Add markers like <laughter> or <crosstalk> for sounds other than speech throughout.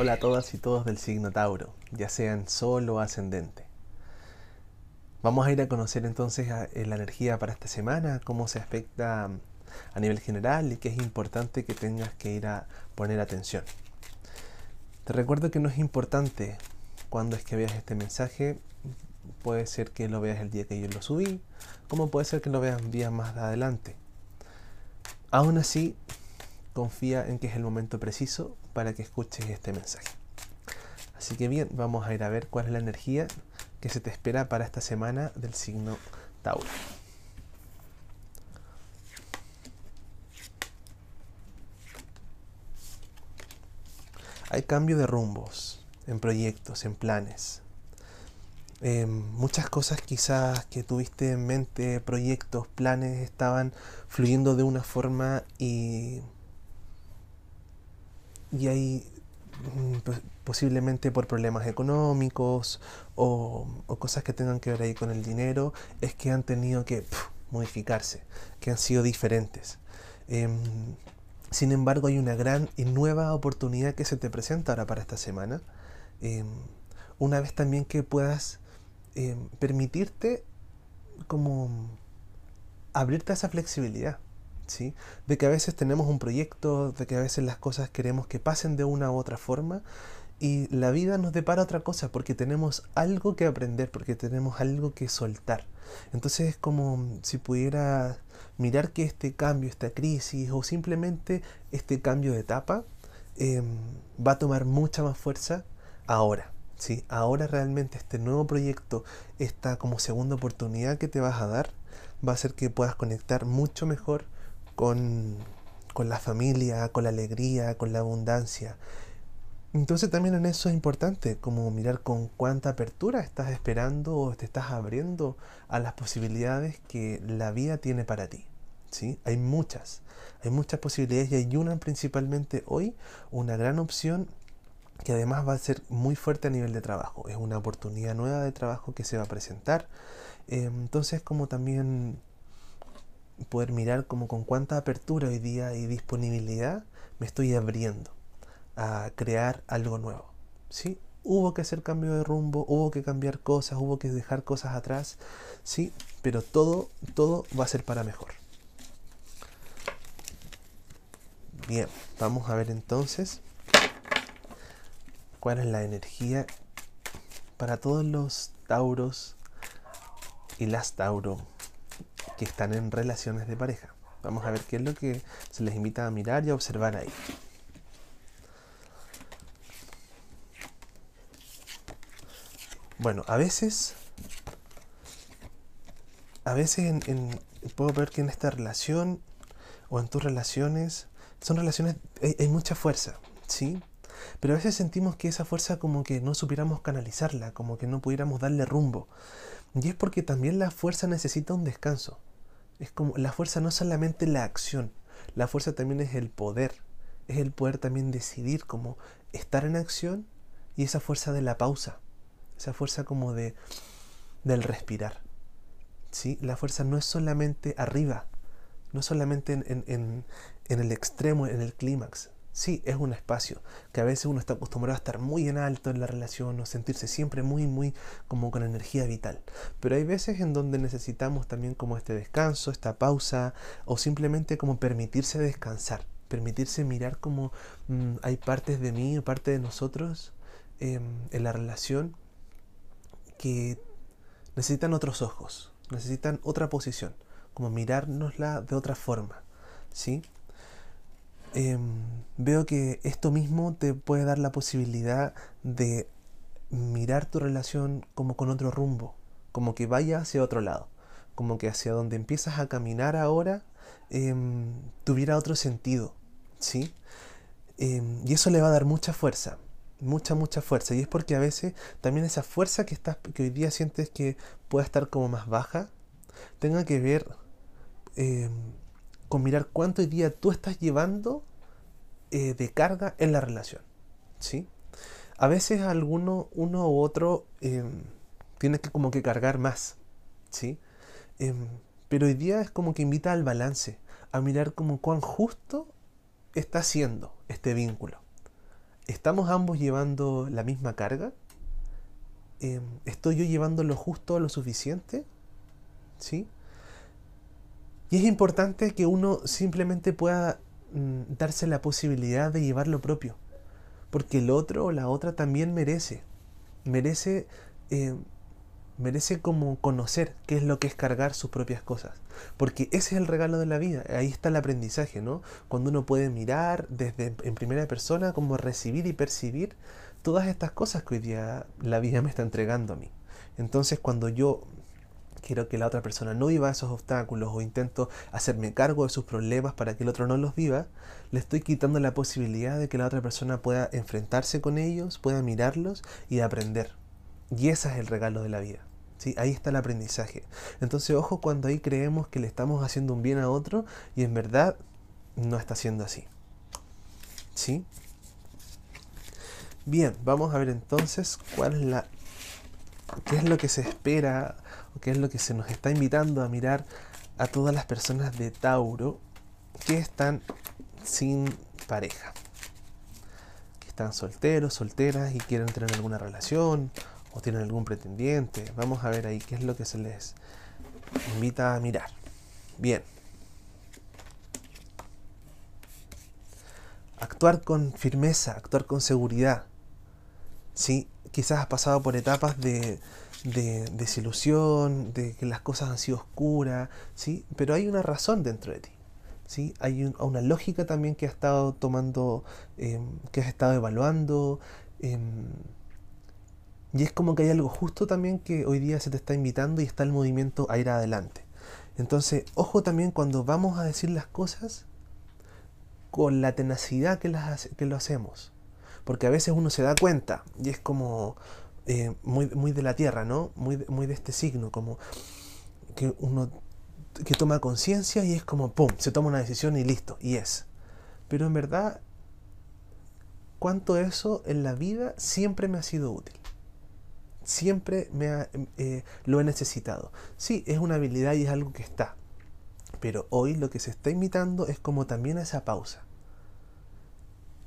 Hola a todas y todos del signo Tauro, ya sean Sol o ascendente. Vamos a ir a conocer entonces eh, la energía para esta semana, cómo se aspecta mm, a nivel general y qué es importante que tengas que ir a poner atención. Te recuerdo que no es importante cuando es que veas este mensaje, puede ser que lo veas el día que yo lo subí, como puede ser que lo veas días más adelante. Aún así, confía en que es el momento preciso para que escuches este mensaje. Así que bien, vamos a ir a ver cuál es la energía que se te espera para esta semana del signo Tauro. Hay cambio de rumbos en proyectos, en planes. Muchas cosas quizás que tuviste en mente, proyectos, planes, estaban fluyendo de una forma y y hay mm, pues, posiblemente por problemas económicos o, cosas que tengan que ver ahí con el dinero, es que han tenido que modificarse, que han sido diferentes. Em, sin embargo, hay una gran y nueva oportunidad que se te presenta ahora para esta semana. Em, una vez también que puedas em, permitirte como abrirte a esa flexibilidad. De que a veces tenemos un proyecto, de que a veces las cosas queremos que pasen de una u otra forma y la vida nos depara otra cosa porque tenemos algo que aprender, porque tenemos algo que soltar. Entonces es como si pudiera mirar que este cambio, esta crisis o simplemente este cambio de etapa em, va a tomar mucha más fuerza ahora. ¿Sí? Ahora realmente este nuevo proyecto, esta como segunda oportunidad que te vas a dar, va a hacer que puedas conectar mucho mejor con, la familia, con la alegría, con la abundancia. Entonces también en eso es importante, como mirar con cuánta apertura estás esperando o te estás abriendo a las posibilidades que la vida tiene para ti. ¿sí? Hay muchas, hay muchas posibilidades y hay una principalmente hoy, una gran opción que además va a ser muy fuerte a nivel de trabajo. Es una oportunidad nueva de trabajo que se va a presentar. Eh, entonces como también poder mirar como con cuánta apertura hoy día y disponibilidad me estoy abriendo a crear algo nuevo. ¿sí? Hubo que hacer cambio de rumbo, hubo que cambiar cosas, hubo que dejar cosas atrás, sí, pero todo, todo va a ser para mejor. Bien, vamos a ver entonces cuál es la energía para todos los tauros y las tauro que están en relaciones de pareja. Vamos a ver qué es lo que se les invita a mirar y a observar ahí. Bueno, a veces, a veces puedo ver que en esta relación o en tus relaciones, son relaciones, hay, hay mucha fuerza, ¿sí? Pero a veces sentimos que esa fuerza como que no supiéramos canalizarla, como que no pudiéramos darle rumbo. Y es porque también la fuerza necesita un descanso. Es como la fuerza no es solamente la acción, la fuerza también es el poder, es el poder también decidir como estar en acción y esa fuerza de la pausa, esa fuerza como de del respirar. ¿sí? La fuerza no es solamente arriba, no es solamente en, en, en el extremo, en el clímax, Sí, es un espacio que a veces uno está acostumbrado a estar muy en alto en la relación o sentirse siempre muy, muy como con energía vital. Pero hay veces en donde necesitamos también como este descanso, esta pausa o simplemente como permitirse descansar, permitirse mirar como mm, hay partes de mí o parte de nosotros em, en la relación que necesitan otros ojos, necesitan otra posición, como mirárnosla de otra forma. ¿Sí? Em, veo que esto mismo te puede dar la posibilidad de mirar tu relación como con otro rumbo, como que vaya hacia otro lado, como que hacia donde empiezas a caminar ahora em, tuviera otro sentido, ¿sí? Em, y eso le va a dar mucha fuerza, mucha, mucha fuerza. Y es porque a veces también esa fuerza que, estás, que hoy día sientes que puede estar como más baja, tenga que ver con mirar cuánto hoy día tú estás llevando eh, de carga en la relación. ¿sí? A veces alguno, uno u otro em, tiene que como que cargar más. ¿sí? Em, pero hoy día es como que invita al balance, a mirar como cuán justo está siendo este vínculo. ¿Estamos ambos llevando la misma carga? Em, ¿Estoy yo llevando lo justo, lo suficiente? ¿Sí? Y es importante que uno simplemente pueda mm, darse la posibilidad de llevar lo propio. Porque el otro o la otra también merece. Merece, em, merece como conocer qué es lo que es cargar sus propias cosas. Porque ese es el regalo de la vida. Ahí está el aprendizaje, ¿no? Cuando uno puede mirar desde en primera persona, como recibir y percibir todas estas cosas que hoy día la vida me está entregando a mí. Entonces cuando yo quiero que la otra persona no viva esos obstáculos o intento hacerme cargo de sus problemas para que el otro no los viva, le estoy quitando la posibilidad de que la otra persona pueda enfrentarse con ellos, pueda mirarlos y aprender. Y ese es el regalo de la vida. ¿sí? Ahí está el aprendizaje. Entonces, ojo cuando ahí creemos que le estamos haciendo un bien a otro y en verdad no está siendo así. ¿Sí? Bien, vamos a ver entonces cuál es la qué es lo que se espera o qué es lo que se nos está invitando a mirar a todas las personas de Tauro que están sin pareja. Que están solteros, solteras y quieren tener alguna relación o tienen algún pretendiente. Vamos a ver ahí qué es lo que se les invita a mirar. Bien. Actuar con firmeza, actuar con seguridad. ¿Sí? Quizás has pasado por etapas de, desilusión, de que las cosas han sido oscuras, ¿sí? pero hay una razón dentro de ti. ¿sí? Hay una lógica también que has estado tomando, em, que has estado evaluando. Em, y es como que hay algo justo también que hoy día se te está invitando y está el movimiento a ir adelante. Entonces, ojo también cuando vamos a decir las cosas con la tenacidad que, las, que lo hacemos. Porque a veces uno se da cuenta y es como eh, muy, muy de la tierra, ¿no? Muy, muy de este signo, como que uno que toma conciencia y es como, ¡pum!, se toma una decisión y listo, y es. Pero en verdad, cuánto eso en la vida siempre me ha sido útil siempre me eh, lo he necesitado. Sí, es una habilidad y es algo que está. Pero hoy lo que se está imitando es como también esa pausa.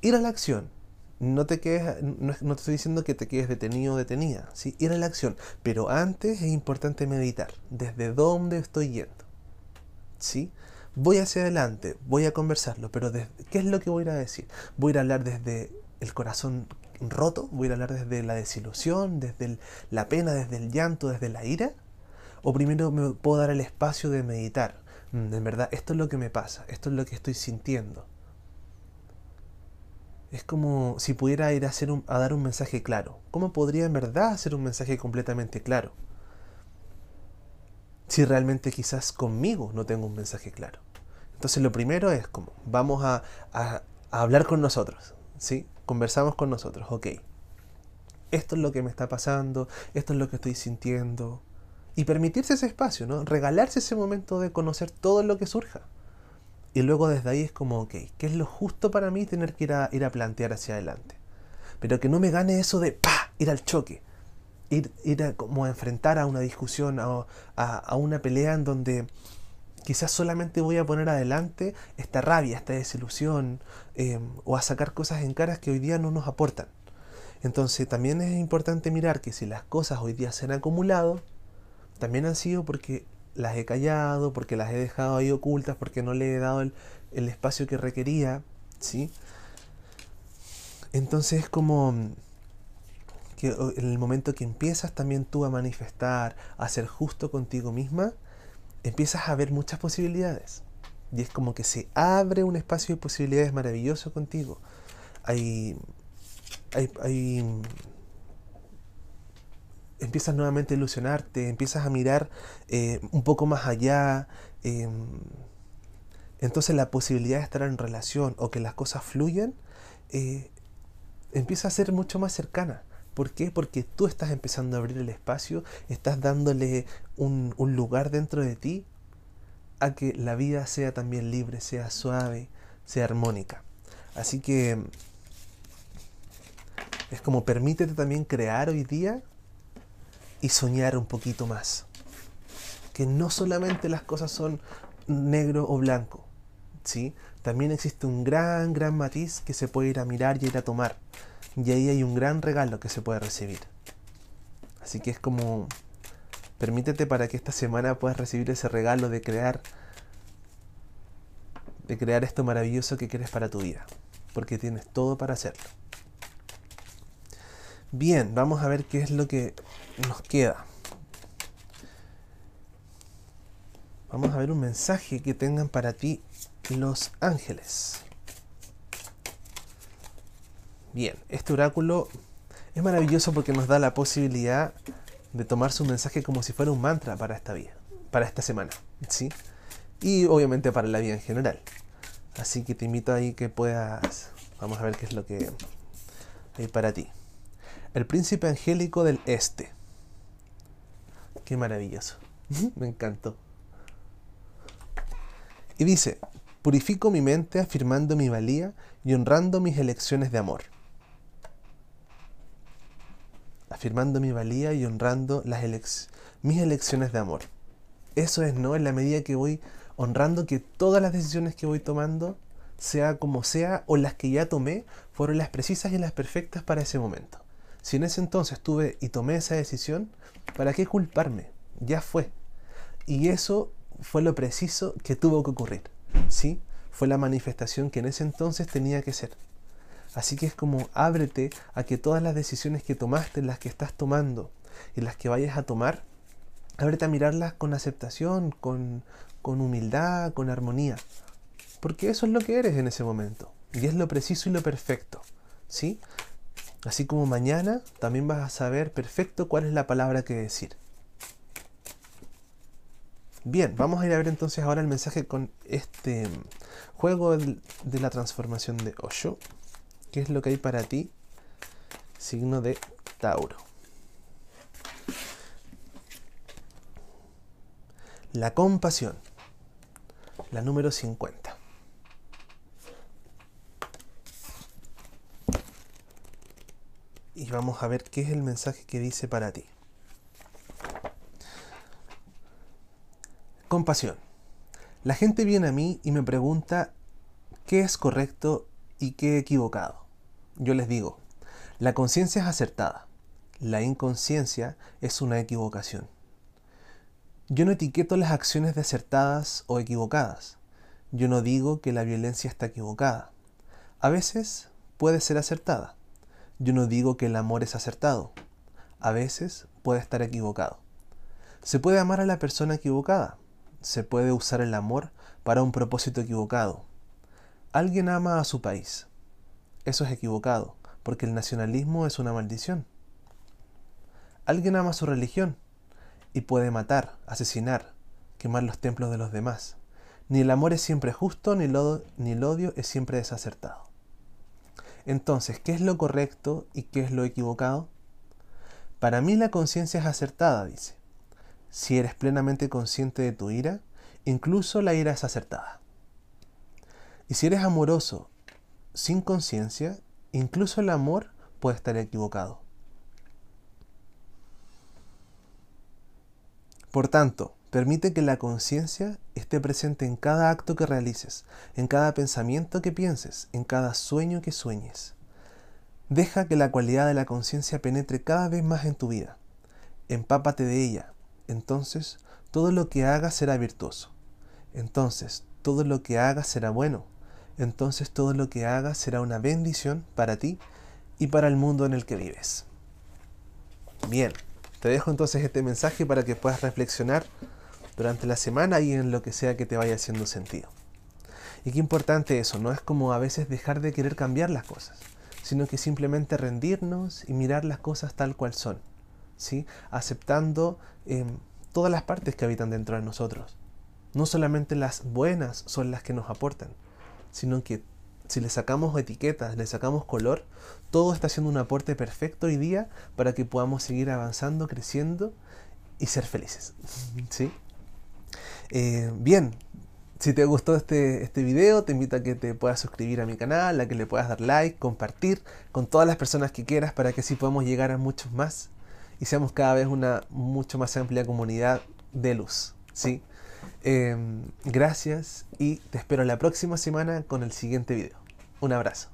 Ir a la acción. No te quedes, no, te estoy diciendo que te quedes detenido o detenida. ¿sí? Ir a la acción. Pero antes es importante meditar. ¿Desde dónde estoy yendo? ¿Sí? Voy hacia adelante, voy a conversarlo, pero ¿qué es lo que voy a ir a decir? Voy a hablar desde el corazón roto, voy a hablar desde la desilusión, desde la pena, desde el llanto, desde la ira, o primero me puedo dar el espacio de meditar. Mm, en verdad, esto es lo que me pasa, esto es lo que estoy sintiendo. Es como si pudiera ir a, hacer a dar un mensaje claro. ¿Cómo podría en verdad hacer un mensaje completamente claro? Si realmente quizás conmigo no tengo un mensaje claro. Entonces lo primero es como, vamos a, hablar con nosotros, ¿sí? conversamos con nosotros, ok, esto es lo que me está pasando, esto es lo que estoy sintiendo. Y permitirse ese espacio, ¿no? Regalarse ese momento de conocer todo lo que surja. Y luego desde ahí es como, ok, ¿qué es lo justo para mí tener que ir a, ir a plantear hacia adelante? Pero que no me gane eso de, pa, ir al choque. Ir, ir a, como a enfrentar a una discusión, a, a una pelea en donde Quizás solamente voy a poner adelante esta rabia, esta desilusión, em, o a sacar cosas en caras que hoy día no nos aportan. Entonces también es importante mirar que si las cosas hoy día se han acumulado, también han sido porque las he callado, porque las he dejado ahí ocultas, porque no le he dado el, el espacio que requería, ¿sí? Entonces es como que en el momento que empiezas también tú a manifestar, a ser justo contigo misma, empiezas a ver muchas posibilidades. Y es como que se abre un espacio de posibilidades maravilloso contigo. Hay, hay, empiezas nuevamente a ilusionarte, empiezas a mirar eh, un poco más allá. Em, entonces la posibilidad de estar en relación o que las cosas fluyan eh, empieza a ser mucho más cercana. ¿Por qué? Porque tú estás empezando a abrir el espacio, estás dándole un, lugar dentro de ti a que la vida sea también libre, sea suave, sea armónica. Así que es como permítete también crear hoy día y soñar un poquito más. Que no solamente las cosas son negro o blanco, ¿sí? También existe un gran, gran matiz que se puede ir a mirar y ir a tomar. Y ahí hay un gran regalo que se puede recibir. Así que es como, permítete para que esta semana puedas recibir ese regalo de crear, de crear esto maravilloso que quieres para tu vida. Porque tienes todo para hacerlo. Bien, vamos a ver qué es lo que nos queda. Vamos a ver un mensaje que tengan para ti los ángeles. Bien, este oráculo es maravilloso porque nos da la posibilidad de tomar su mensaje como si fuera un mantra para esta vida, para esta semana, ¿sí? Y obviamente para la vida en general. Así que te invito ahí que puedas, vamos a ver qué es lo que hay para ti. El príncipe angélico del este. Qué maravilloso. Me encantó. Y dice, purifico mi mente afirmando mi valía y honrando mis elecciones de amor. Afirmando mi valía y honrando las mis elecciones de amor. Eso es, ¿no? En la medida que voy honrando que todas las decisiones que voy tomando, sea como sea, o las que ya tomé, fueron las precisas y las perfectas para ese momento. Si en ese entonces tuve y tomé esa decisión, ¿para qué culparme? Ya fue. Y eso fue lo preciso que tuvo que ocurrir. ¿Sí? Fue la manifestación que en ese entonces tenía que ser. Así que es como ábrete a que todas las decisiones que tomaste, las que estás tomando y las que vayas a tomar, ábrete a mirarlas con aceptación, con, con humildad, con armonía. Porque eso es lo que eres en ese momento. Y es lo preciso y lo perfecto. ¿Sí? Así como mañana también vas a saber perfecto cuál es la palabra que decir. Bien, vamos a ir a ver entonces ahora el mensaje con este juego de la transformación de Osho. ¿Qué es lo que hay para ti? Signo de Tauro. La compasión. La número 50. Y vamos a ver qué es el mensaje que dice para ti. Compasión. La gente viene a mí y me pregunta qué es correcto y qué equivocado. Yo les digo, la conciencia es acertada, la inconsciencia es una equivocación. Yo no etiqueto las acciones de acertadas o equivocadas. Yo no digo que la violencia está equivocada. A veces puede ser acertada yo no digo que el amor es acertado. A veces puede estar equivocado. Se puede amar a la persona equivocada. Se puede usar el amor para un propósito equivocado. Alguien ama a su país. Eso es equivocado, porque el nacionalismo es una maldición. Alguien ama su religión y puede matar, asesinar, quemar los templos de los demás. Ni el amor es siempre justo, ni ni el odio es siempre desacertado. Entonces, ¿qué es lo correcto y qué es lo equivocado? Para mí la conciencia es acertada, dice. Si eres plenamente consciente de tu ira, incluso la ira es acertada. Y si eres amoroso sin conciencia, incluso el amor puede estar equivocado. Por tanto, Permite que la conciencia esté presente en cada acto que realices, en cada pensamiento que pienses, en cada sueño que sueñes. Deja que la cualidad de la conciencia penetre cada vez más en tu vida. Empápate de ella. Entonces, todo lo que hagas será virtuoso. Entonces, todo lo que hagas será bueno. Entonces, todo lo que hagas será una bendición para ti y para el mundo en el que vives. Bien, te dejo entonces este mensaje para que puedas reflexionar durante la semana y en lo que sea que te vaya haciendo sentido. Y qué importante eso, no es como a veces dejar de querer cambiar las cosas, sino que simplemente rendirnos y mirar las cosas tal cual son, ¿sí? aceptando em, todas las partes que habitan dentro de nosotros. No solamente las buenas son las que nos aportan, sino que si le sacamos etiquetas, le sacamos color, todo está haciendo un aporte perfecto hoy día para que podamos seguir avanzando, creciendo y ser felices. <laughs> ¿Sí? Eh, bien, si te gustó este, este video, te invito a que te puedas suscribir a mi canal, a que le puedas dar like, compartir con todas las personas que quieras para que así podamos llegar a muchos más y seamos cada vez una mucho más amplia comunidad de luz. ¿sí? Em, gracias y te espero la próxima semana con el siguiente video. Un abrazo.